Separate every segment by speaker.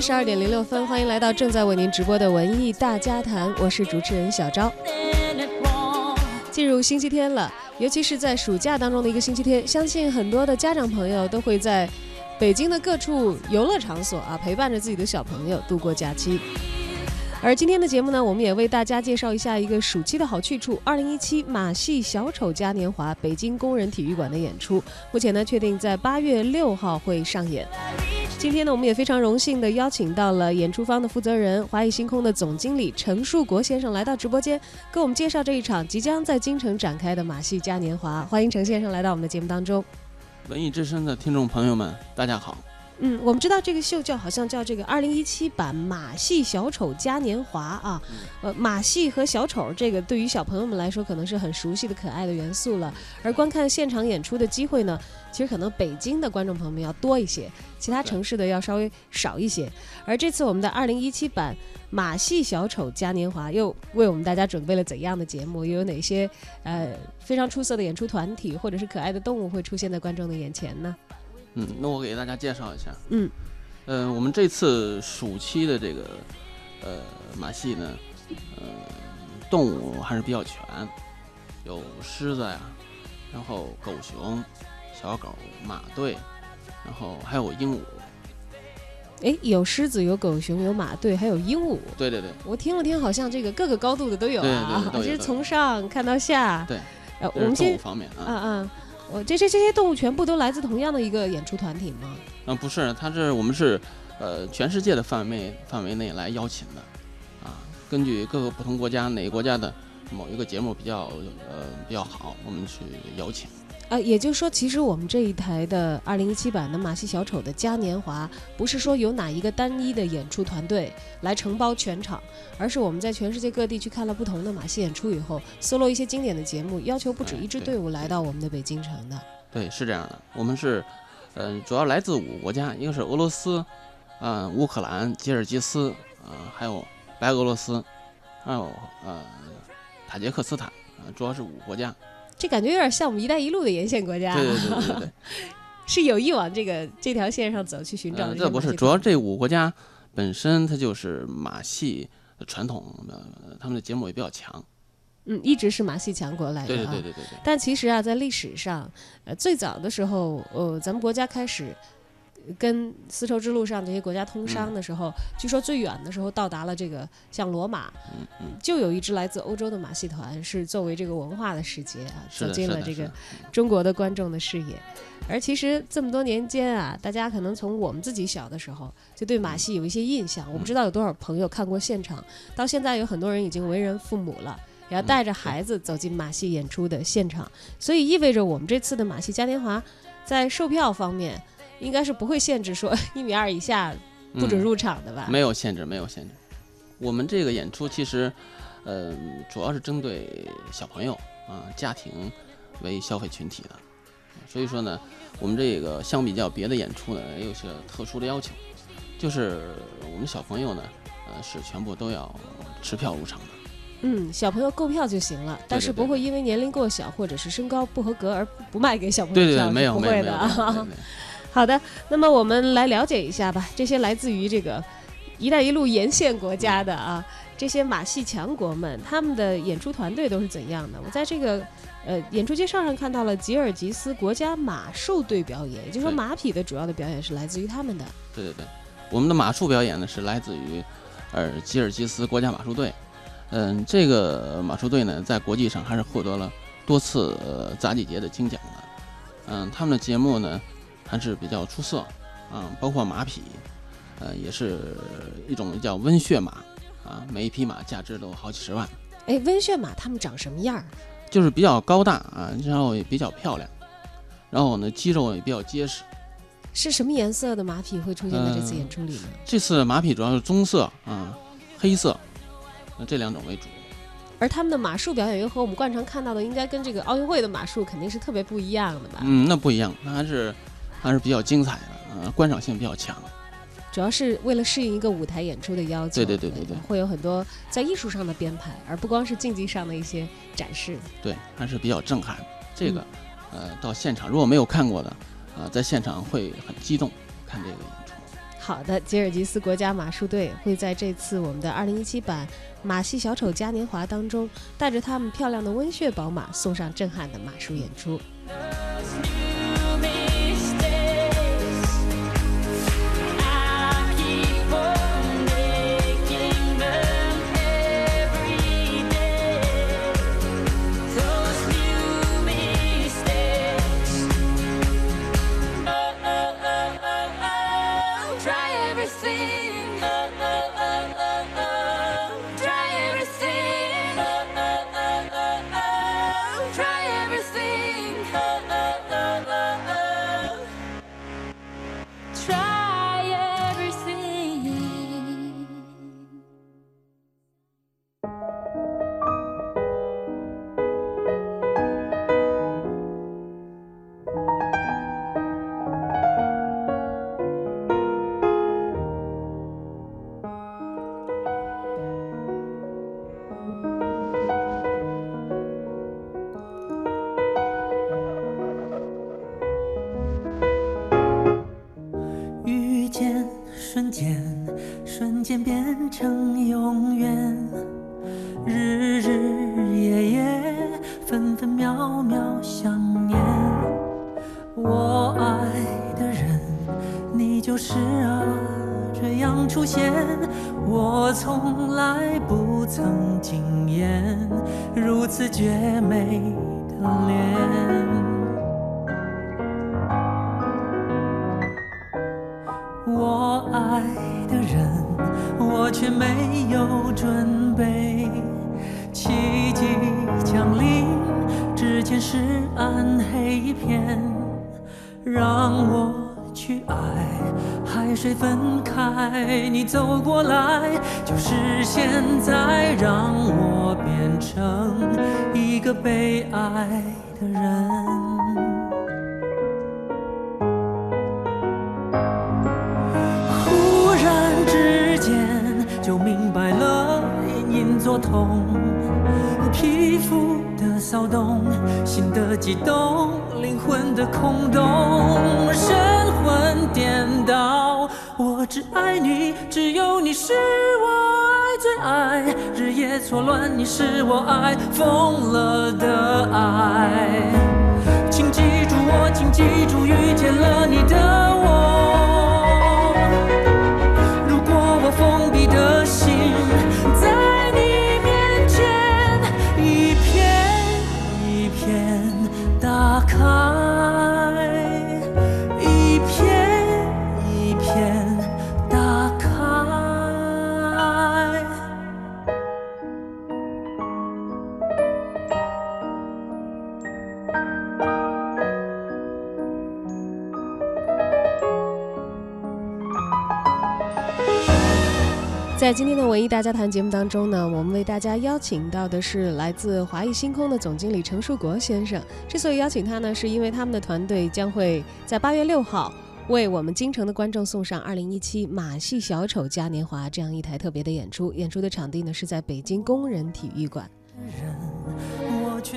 Speaker 1: 十二点零六分，欢迎来到正在为您直播的文艺大家谈，我是主持人小昭。进入星期天了，尤其是在暑假当中的一个星期天，相信很多的家长朋友都会在北京的各处游乐场所啊，陪伴着自己的小朋友度过假期。而今天的节目呢，我们也为大家介绍一下一个暑期的好去处——二零一七马戏小丑嘉年华北京工人体育馆的演出。目前呢，确定在八月六号会上演。今天呢，我们也非常荣幸的邀请到了演出方的负责人华谊星空的总经理陈树国先生来到直播间，给我们介绍这一场即将在京城展开的马戏嘉年华。欢迎陈先生来到我们的节目当中。
Speaker 2: 文艺之声的听众朋友们，大家好。
Speaker 1: 嗯，我们知道这个秀叫好像叫这个二零一七版马戏小丑嘉年华啊，呃，马戏和小丑这个对于小朋友们来说可能是很熟悉的可爱的元素了，而观看现场演出的机会呢，其实可能北京的观众朋友们要多一些，其他城市的要稍微少一些。而这次我们的二零一七版马戏小丑嘉年华又为我们大家准备了怎样的节目？又有哪些呃非常出色的演出团体或者是可爱的动物会出现在观众的眼前呢？
Speaker 2: 嗯，那我给大家介绍一下。
Speaker 1: 嗯，
Speaker 2: 呃，我们这次暑期的这个呃马戏呢，呃，动物还是比较全，有狮子呀，然后狗熊、小狗、马队，然后还有鹦鹉。
Speaker 1: 哎，有狮子，有狗熊，有马队，还有鹦鹉。
Speaker 2: 对对对，
Speaker 1: 我听了听，好像这个各个高度的都有
Speaker 2: 啊，
Speaker 1: 其实从上看到下。
Speaker 2: 对，
Speaker 1: 呃，我们先
Speaker 2: 方面啊，
Speaker 1: 嗯嗯。我这些这些动物全部都来自同样的一个演出团体吗？
Speaker 2: 嗯，不是，它是我们是，呃，全世界的范围范围内来邀请的，啊，根据各个不同国家哪个国家的某一个节目比较呃比较好，我们去邀请。
Speaker 1: 呃，也就是说，其实我们这一台的二零一七版的马戏小丑的嘉年华，不是说有哪一个单一的演出团队来承包全场，而是我们在全世界各地去看了不同的马戏演出以后，搜罗一些经典的节目，要求不止一支队伍来到我们的北京城的。
Speaker 2: 对，是这样的。我们是，嗯，主要来自五个国家，一个是俄罗斯，嗯，乌克兰、吉尔吉斯，啊，还有白俄罗斯，还有呃，塔吉克斯坦，啊，主要是五个国家。
Speaker 1: 这感觉有点像我们“一带一路”的沿线国家，
Speaker 2: 对对对对对，
Speaker 1: 是有意往这个这条线上走去寻找。
Speaker 2: 这不是，主要这五个国家本身它就是马戏传统的，他们的节目也比较强。
Speaker 1: 嗯，一直是马戏强国来的。
Speaker 2: 对对对对对。
Speaker 1: 但其实啊，在历史上，呃，最早的时候，呃，咱们国家开始。跟丝绸之路上这些国家通商的时候，据说最远的时候到达了这个像罗马，就有一支来自欧洲的马戏团，是作为这个文化的使节啊，走进了这个中国的观众的视野。而其实这么多年间啊，大家可能从我们自己小的时候就对马戏有一些印象。我不知道有多少朋友看过现场，到现在有很多人已经为人父母了，也要带着孩子走进马戏演出的现场。所以意味着我们这次的马戏嘉年华在售票方面。应该是不会限制说 一米二以下不准入场的吧？
Speaker 2: 没有限制，没有限制。我们这个演出其实，呃，主要是针对小朋友啊家庭为消费群体的，所以说呢，我们这个相比较别的演出呢，也有些特殊的要求，就是我们小朋友呢，呃，是全部都要持票入场的。
Speaker 1: 嗯，小朋友购票就行了，但是不会因为年龄过小或者是身高不合格而不卖给小朋友
Speaker 2: 票。对对，没有，
Speaker 1: 没有，
Speaker 2: 没有。
Speaker 1: 好的，那么我们来了解一下吧。这些来自于这个“一带一路”沿线国家的啊，这些马戏强国们，他们的演出团队都是怎样的？我在这个呃演出介绍上看到了吉尔吉斯国家马术队表演，也就是说马匹的主要的表演是来自于他们的。
Speaker 2: 对对对，我们的马术表演呢是来自于呃吉尔吉斯国家马术队。嗯，这个马术队呢在国际上还是获得了多次杂技节的金奖的。嗯，他们的节目呢。还是比较出色，啊，包括马匹，呃，也是一种叫温血马，啊，每一匹马价值都好几十万。
Speaker 1: 哎，温血马它们长什么样儿？
Speaker 2: 就是比较高大啊，然后也比较漂亮，然后呢，肌肉也比较结实。
Speaker 1: 是什么颜色的马匹会出现在这次演出里呢？
Speaker 2: 这次马匹主要是棕色啊，黑色，那这两种为主。
Speaker 1: 而他们的马术表演又和我们惯常看到的，应该跟这个奥运会的马术肯定是特别不一样的吧？
Speaker 2: 嗯，那不一样，那还是。还是比较精彩的，呃，观赏性比较强。
Speaker 1: 主要是为了适应一个舞台演出的要求，
Speaker 2: 对对对对对，
Speaker 1: 会有很多在艺术上的编排，而不光是竞技上的一些展示。
Speaker 2: 对，还是比较震撼。这个，呃，到现场如果没有看过的，呃，在现场会很激动看这个演出。
Speaker 1: 好的，吉尔吉斯国家马术队会在这次我们的二零一七版马戏小丑嘉年华当中，带着他们漂亮的温血宝马，送上震撼的马术演出。
Speaker 3: 是啊这样出现我从来不曾经验如此绝美的脸。我爱的人我却没有准备奇迹降临之前是暗黑一片让我谁分开，你走过来，就是现在，让我变成。一个被爱的人，忽然之间就明白了隐隐作痛，皮肤的骚动，心的悸动，灵魂的空洞，神魂颠倒。我只爱你，只有你是我爱。最爱日夜错乱，你是我爱疯了的爱。请记住我，请记住遇见了你的我。
Speaker 1: 文艺大家谈节目当中呢，我们为大家邀请到的是来自华谊星空的总经理程树国先生。之所以邀请他呢，是因为他们的团队将会在八月六号为我们京城的观众送上二零一七马戏小丑嘉年华这样一台特别的演出。演出的场地呢是在北京工人体育馆。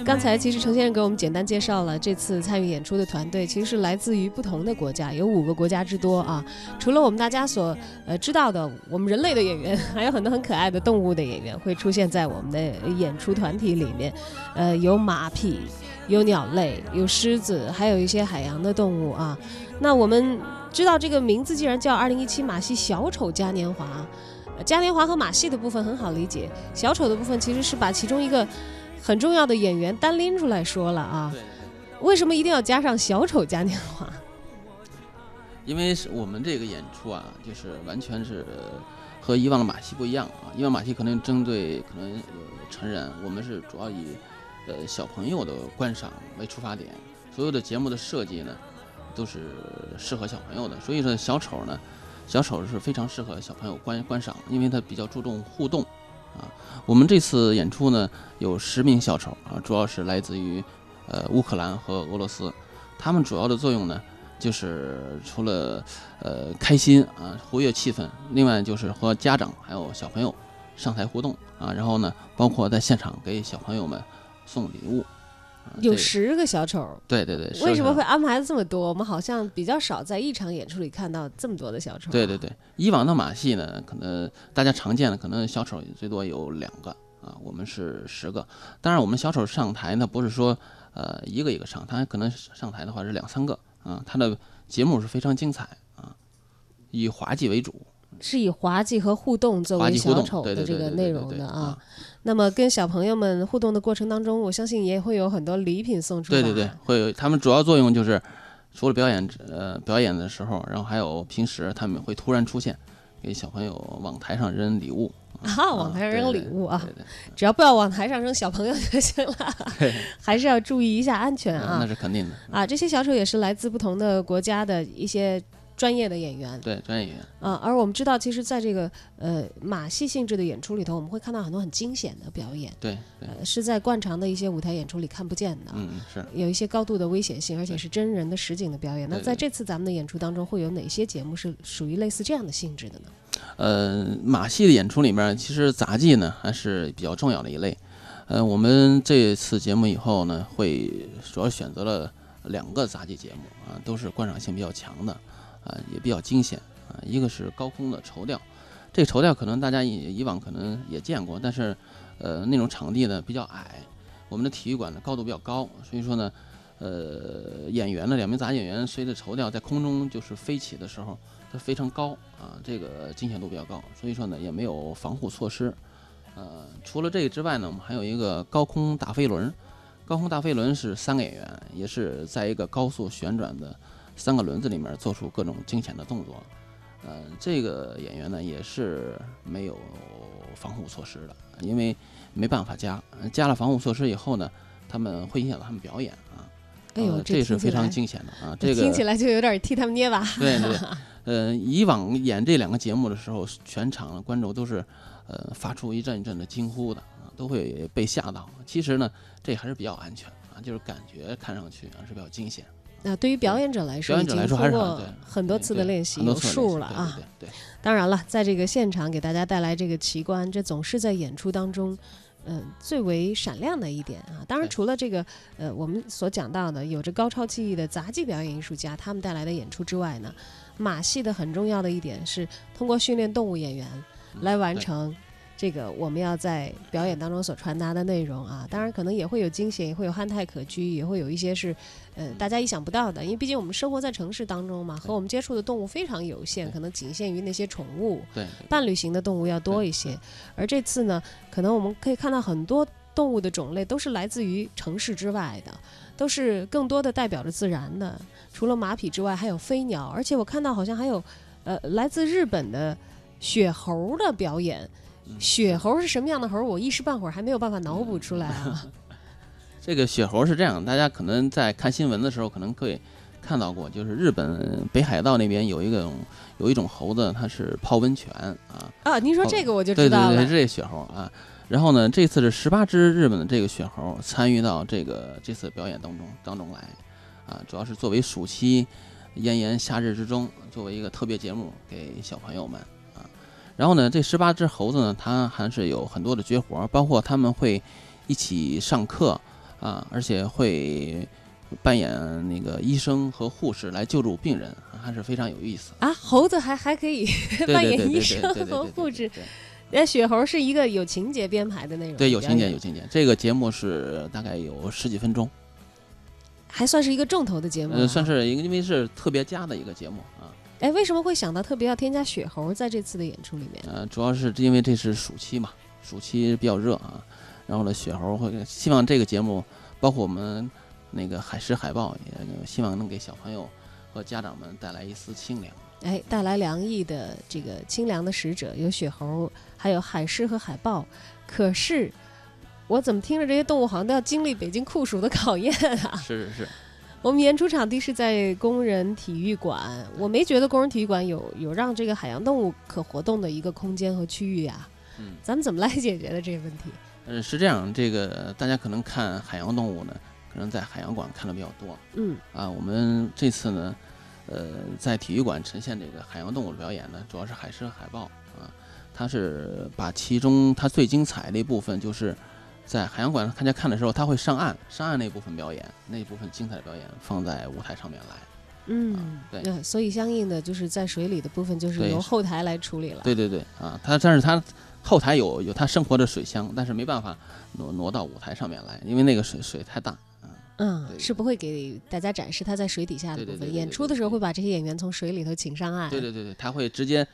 Speaker 1: 刚才其实程先生给我们简单介绍了这次参与演出的团队，其实是来自于不同的国家，有五个国家之多啊。除了我们大家所呃知道的我们人类的演员，还有很多很可爱的动物的演员会出现在我们的演出团体里面。呃，有马匹，有鸟类，有狮子，还有一些海洋的动物啊。那我们知道这个名字既然叫二零一七马戏小丑嘉年华，嘉年华和马戏的部分很好理解，小丑的部分其实是把其中一个。很重要的演员单拎出来说了啊，为什么一定要加上小丑嘉年华？
Speaker 2: 因为是我们这个演出啊，就是完全是和以往的马戏不一样啊。以往马戏可能针对可能成人，我们是主要以呃小朋友的观赏为出发点，所有的节目的设计呢都是适合小朋友的。所以说小丑呢，小丑是非常适合小朋友观观赏，因为它比较注重互动。啊，我们这次演出呢有十名小丑啊，主要是来自于呃乌克兰和俄罗斯。他们主要的作用呢，就是除了呃开心啊活跃气氛，另外就是和家长还有小朋友上台互动啊，然后呢，包括在现场给小朋友们送礼物。
Speaker 1: 有十个小丑。
Speaker 2: 对对对。
Speaker 1: 为什么会安排这么多？我们好像比较少在一场演出里看到这么多的小丑。
Speaker 2: 对对对，以往的马戏呢，可能大家常见的可能小丑最多有两个啊，我们是十个。当然，我们小丑上台呢，不是说呃一个一个上，他可能上台的话是两三个啊。他的节目是非常精彩啊，以滑稽为主。
Speaker 1: 是以滑稽和互动作为小丑的这个内容的啊。那么跟小朋友们互动的过程当中，我相信也会有很多礼品送出。
Speaker 2: 对对对，会有。他们主要作用就是除了表演呃表演的时候，然后还有平时他们会突然出现，给小朋友往台上扔礼物
Speaker 1: 啊，往台上扔礼物
Speaker 2: 啊。
Speaker 1: 只要不要往台上扔小朋友就行了，还是要注意一下安全啊。
Speaker 2: 那是肯定的
Speaker 1: 啊。这些小丑也是来自不同的国家的一些。专业的演员，
Speaker 2: 对专业演员
Speaker 1: 啊，而我们知道，其实，在这个呃马戏性质的演出里头，我们会看到很多很惊险的表演，
Speaker 2: 对，
Speaker 1: 呃，是在惯常的一些舞台演出里看不见的，
Speaker 2: 嗯，是
Speaker 1: 有一些高度的危险性，而且是真人的实景的表演。那在这次咱们的演出当中，会有哪些节目是属于类似这样的性质的呢？
Speaker 2: 呃，马戏的演出里面，其实杂技呢还是比较重要的一类。呃，我们这次节目以后呢，会主要选择了两个杂技节目啊，都是观赏性比较强的。啊，也比较惊险啊！一个是高空的绸吊，这个绸吊可能大家以以往可能也见过，但是，呃，那种场地呢比较矮，我们的体育馆的高度比较高，所以说呢，呃，演员呢两名杂技演员随着绸吊在空中就是飞起的时候，它非常高啊，这个惊险度比较高，所以说呢也没有防护措施。呃，除了这个之外呢，我们还有一个高空大飞轮，高空大飞轮是三个演员，也是在一个高速旋转的。三个轮子里面做出各种惊险的动作，呃，这个演员呢也是没有防护措施的，因为没办法加，加了防护措施以后呢，他们会影响到他们表演啊。
Speaker 1: 哎呦，
Speaker 2: 这是非常惊险的啊！这个
Speaker 1: 听起来就有点替他们捏把。
Speaker 2: 对对，呃，以往演这两个节目的时候，全场观众都是呃发出一阵一阵的惊呼的啊，都会被吓到。其实呢，这还是比较安全啊，就是感觉看上去啊是比较惊险。
Speaker 1: 那对于表演者来说，
Speaker 2: 已经
Speaker 1: 通过很多次的练习有数了
Speaker 2: 啊。
Speaker 1: 对，当然了，在这个现场给大家带来这个奇观，这总是在演出当中，嗯，最为闪亮的一点啊。当然，除了这个，呃，我们所讲到的有着高超技艺的杂技表演艺术家他们带来的演出之外呢，马戏的很重要的一点是通过训练动物演员来完成。这个我们要在表演当中所传达的内容啊，当然可能也会有惊险，也会有憨态可掬，也会有一些是，呃，大家意想不到的。因为毕竟我们生活在城市当中嘛，和我们接触的动物非常有限，可能仅限于那些宠物，
Speaker 2: 对，
Speaker 1: 伴侣型的动物要多一些。而这次呢，可能我们可以看到很多动物的种类都是来自于城市之外的，都是更多的代表着自然的。除了马匹之外，还有飞鸟，而且我看到好像还有，呃，来自日本的雪猴的表演。雪猴是什么样的猴？我一时半会儿还没有办法脑补出来啊。
Speaker 2: 这个雪猴是这样，大家可能在看新闻的时候可能会看到过，就是日本北海道那边有一个有一种猴子，它是泡温泉啊。
Speaker 1: 啊，您说这个我就知
Speaker 2: 道了。对对对，这雪猴啊。然后呢，这次是十八只日本的这个雪猴参与到这个这次表演当中当中来啊，主要是作为暑期炎炎夏日之中，作为一个特别节目给小朋友们。然后呢，这十八只猴子呢，它还是有很多的绝活，包括他们会一起上课啊，而且会扮演那个医生和护士来救助病人，还是非常有意思
Speaker 1: 啊。猴子还还可以扮演医生和护士，那雪猴是一个有情节编排的内容。
Speaker 2: 对，有情节，有情节。这个节目是大概有十几分钟，
Speaker 1: 还算是一个重头的节目。
Speaker 2: 呃，算是一个，因为是特别加的一个节目啊。
Speaker 1: 哎，为什么会想到特别要添加雪猴在这次的演出里面？
Speaker 2: 呃，主要是因为这是暑期嘛，暑期比较热啊。然后呢，雪猴会希望这个节目，包括我们那个海狮海豹，也希望能给小朋友和家长们带来一丝清凉。
Speaker 1: 哎，带来凉意的这个清凉的使者有雪猴，还有海狮和海豹。可是，我怎么听着这些动物好像都要经历北京酷暑的考验啊？
Speaker 2: 是是是。
Speaker 1: 我们演出场地是在工人体育馆，我没觉得工人体育馆有有让这个海洋动物可活动的一个空间和区域呀。
Speaker 2: 嗯，
Speaker 1: 咱们怎么来解决的这个问题？
Speaker 2: 嗯，是这样，这个大家可能看海洋动物呢，可能在海洋馆看的比较多。
Speaker 1: 嗯，
Speaker 2: 啊，我们这次呢，呃，在体育馆呈现这个海洋动物的表演呢，主要是海狮、海豹啊，它是把其中它最精彩的一部分就是在海洋馆大家看的时候，他会上岸，上岸那部分表演，那部分精彩的表演放在舞台上面来。
Speaker 1: 嗯，
Speaker 2: 对
Speaker 1: 那所以相应的就是在水里的部分就是由后台来处理了。
Speaker 2: 对对对，啊，他但是他后台有有他生活的水箱，但是没办法挪挪到舞台上面来，因为那个水水太大。
Speaker 1: 嗯，是不会给大家展示他在水底下的部分。演出的时候会把这些演员从水里头请上岸，
Speaker 2: 对对对对，他会直接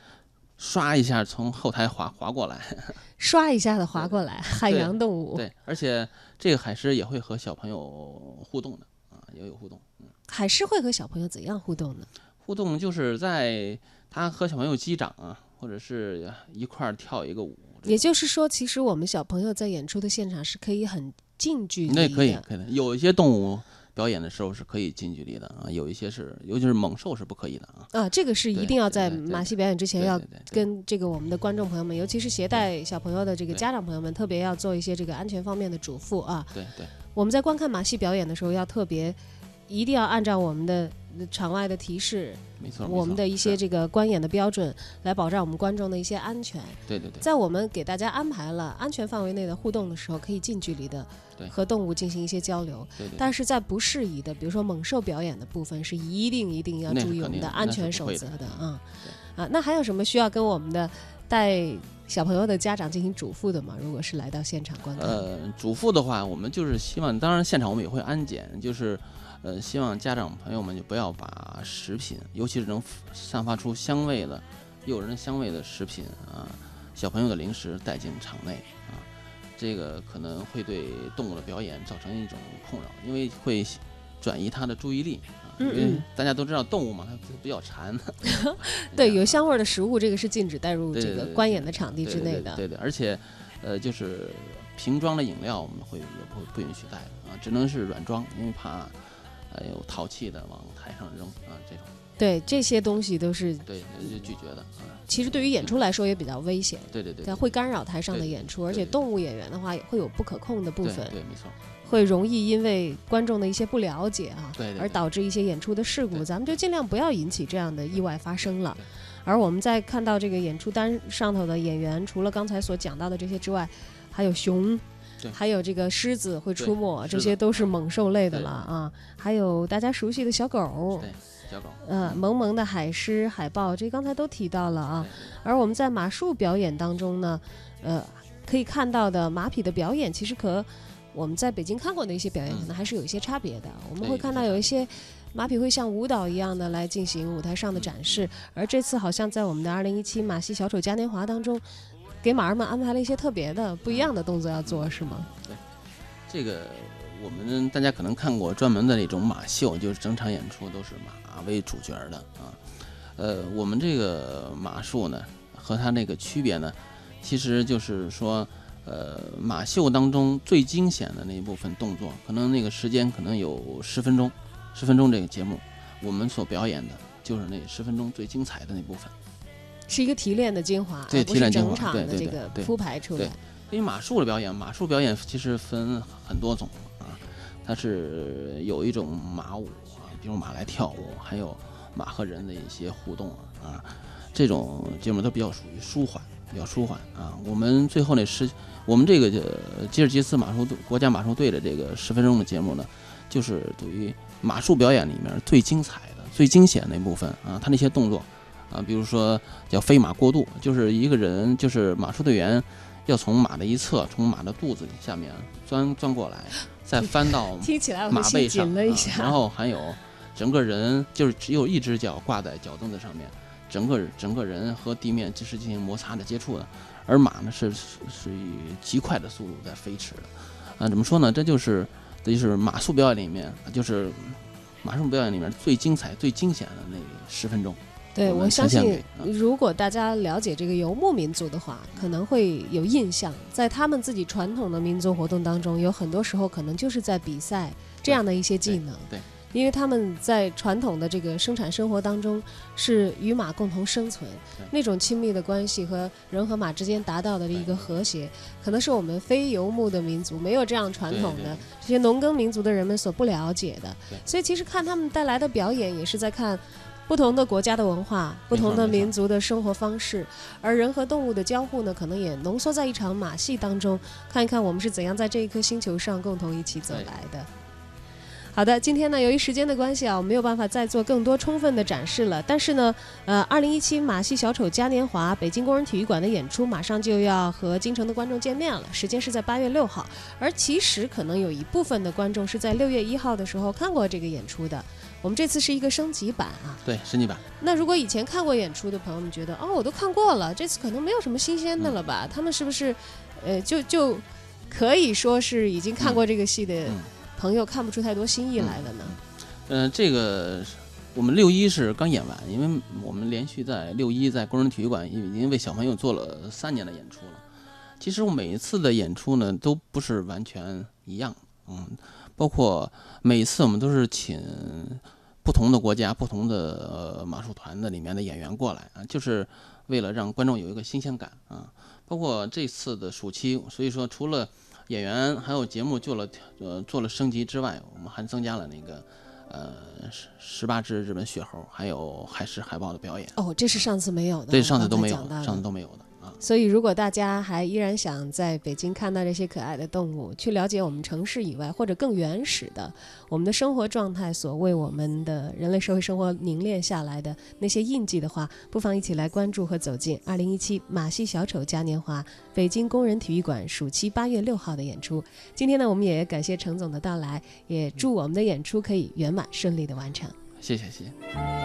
Speaker 2: 刷一下从后台滑滑过来。
Speaker 1: 刷一下子滑过来，海洋动物。
Speaker 2: 对，而且这个海狮也会和小朋友互动的啊，也有互动。嗯，
Speaker 1: 海狮会和小朋友怎样互动呢？
Speaker 2: 互动就是在他和小朋友击掌啊，或者是一块儿跳一个舞。
Speaker 1: 也就是说，其实我们小朋友在演出的现场是可以很近距离的。
Speaker 2: 那可以可以的，有一些动物表演的时候是可以近距离的啊，有一些是，尤其是猛兽是不可以的啊。
Speaker 1: 啊，这个是一定要在马戏表演之前要跟这个我们的观众朋友们，尤其是携带小朋友的这个家长朋友们，特别要做一些这个安全方面的嘱咐啊。
Speaker 2: 对对
Speaker 1: 我们在观看马戏表演的时候，要特别一定要按照我们的场外的提示，
Speaker 2: 没错。
Speaker 1: 我们的一些这个观演的标准，来保障我们观众的一些安全。
Speaker 2: 对对对
Speaker 1: 在我们给大家安排了安全范围内的互动的时候，可以近距离的
Speaker 2: 对
Speaker 1: 和动物进行一些交流。
Speaker 2: 对对，
Speaker 1: 但是在不适宜的，比如说猛兽表演的部分，是一定一定要注意我们的安全守则的啊啊！那还有什么需要跟我们的带小朋友的家长进行嘱咐的吗？如果是来到现场观看，
Speaker 2: 呃，嘱咐的话，我们就是希望，当然现场我们也会安检，就是呃，希望家长朋友们就不要把食品，尤其是能散发出香味的、诱人香味的食品啊，小朋友的零食带进场内啊，这个可能会对动物的表演造成一种困扰，因为会转移它的注意力啊，因为大家都知道动物嘛，它比较馋。
Speaker 1: 对有香味儿的食物，这个是禁止带入这个观演的场地之内的。
Speaker 2: 对对对，而且，呃，就是瓶装的饮料我们会也不不允许带啊，只能是软装，因为怕呃有淘气的往台上扔啊，这种
Speaker 1: 对这些东西都是，
Speaker 2: 对就拒绝的啊，
Speaker 1: 其实对于演出来说也比较危险，
Speaker 2: 对对对，
Speaker 1: 它会干扰台上的演出，而且动物演员的话也会有不可控的部分，
Speaker 2: 对没错，
Speaker 1: 会容易因为观众的一些不了解啊，
Speaker 2: 对
Speaker 1: 而导致一些演出的事故，
Speaker 2: 对
Speaker 1: 咱们就尽量不要引起这样的意外发生了
Speaker 2: 对。
Speaker 1: 而我们在看到这个演出单上头的演员，除了刚才所讲到的这些之外，还有熊
Speaker 2: 对。
Speaker 1: 还有这个狮子会出没，这些都是猛兽类的了啊！还有大家熟悉的小狗，
Speaker 2: 对小狗，
Speaker 1: 呃，萌萌的海狮、海豹，这刚才都提到了啊。而我们在马术表演当中呢，呃，可以看到的马匹的表演，其实和我们在北京看过的一些表演，
Speaker 2: 嗯
Speaker 1: 可能还是有一些差别的。我们会看到有一些马匹会像舞蹈一样的来进行舞台上的展示，而这次好像在我们的二零一七马戏小丑嘉年华当中，给马儿们安排了一些特别的、不一样的动作要做，是吗？
Speaker 2: 对这个我们大家可能看过专门的那种马秀，就是整场演出都是马为主角的啊。呃，我们这个马术呢，和它那个区别呢，其实就是说，呃，马秀当中最惊险的那一部分动作，可能那个时间可能有十分钟，十分钟这个节目，我们所表演的就是那十分钟最精彩的那部分。
Speaker 1: 是一个提炼的精华，
Speaker 2: 对提炼精华
Speaker 1: 整场
Speaker 2: 对对
Speaker 1: 的这个
Speaker 2: 对对
Speaker 1: 铺排出来
Speaker 2: 对。因为马术的表演，马术表演其实分很多种啊，它是有一种马舞啊，比如马来跳舞，还有马和人的一些互动啊，这种节目都比较属于舒缓，比较舒缓啊。我们最后那十，我们这个呃吉尔吉斯马术队国家马术队的这个十分钟的节目呢，就是对于马术表演里面最精彩的、最惊险的那部分啊，它那些动作啊，比如说叫飞马过渡，就是一个人就是马术队员。要从马的一侧，从马的肚子下面钻钻过来，再翻到
Speaker 1: 听起来我
Speaker 2: 马背上，
Speaker 1: 了一下。
Speaker 2: 然后还有整个人就是只有一只脚挂在脚蹬子上面，整个整个人和地面就是进行摩擦的接触的，而马呢是是是以极快的速度在飞驰的，啊，怎么说呢？这就是这就是马术表演里面，就是马术表演里面最精彩、最惊险的那十分钟。
Speaker 1: 对，
Speaker 2: 我
Speaker 1: 相信如果大家了解这个游牧民族的话，可能会有印象，在他们自己传统的民族活动当中，有很多时候可能就是在比赛这样的一些技能。
Speaker 2: 对对
Speaker 1: 因为他们在传统的这个生产生活当中是与马共同生存，那种亲密的关系和人和马之间达到的一个和谐，可能是我们非游牧的民族没有这样传统的这些农耕民族的人们所不了解的
Speaker 2: 对。
Speaker 1: 所以其实看他们带来的表演，也是在看不同的国家的文化，不同的民族的生活方式，而人和动物的交互呢，可能也浓缩在一场马戏当中，看一看我们是怎样在这一颗星球上共同一起走来的。好的，今天呢，由于时间的关系啊，我没有办法再做更多充分的展示了。但是呢，呃，二零一七马戏小丑嘉年华北京工人体育馆的演出马上就要和京城的观众见面了，时间是在八月六号。而其实可能有一部分的观众是在六月一号的时候看过这个演出的。我们这次是一个升级版啊。
Speaker 2: 对，升级版。
Speaker 1: 那如果以前看过演出的朋友们觉得，哦，我都看过了，这次可能没有什么新鲜的了吧？他们是不是，呃，就就可以说是已经看过这个戏的
Speaker 2: 嗯
Speaker 1: 朋友看不出太多新意来了呢？
Speaker 2: 嗯、这个我们六一是刚演完，因为我们连续在六一在工人体育馆已经为小朋友做了三年的演出了。其实我每一次的演出呢，都不是完全一样，嗯，包括每一次我们都是请不同的国家、不同的呃马术团的里面的演员过来啊，就是为了让观众有一个新鲜感啊。包括这次的暑期，所以说除了演员还有节目做了呃做了升级之外，我们还增加了那个呃十十八只日本雪猴，还有海狮海豹的表演。
Speaker 1: 哦，这是上次没有的，
Speaker 2: 对，上次都没有上次都没有的啊。
Speaker 1: 所以，如果大家还依然想在北京看到这些可爱的动物，去了解我们城市以外或者更原始的我们的生活状态所为我们的人类社会生活凝练下来的那些印记的话，不妨一起来关注和走进2017马戏小丑嘉年华北京工人体育馆暑期八月六号的演出。今天呢，我们也感谢程总的到来，也祝我们的演出可以圆满顺利的完成。
Speaker 2: 谢谢谢谢。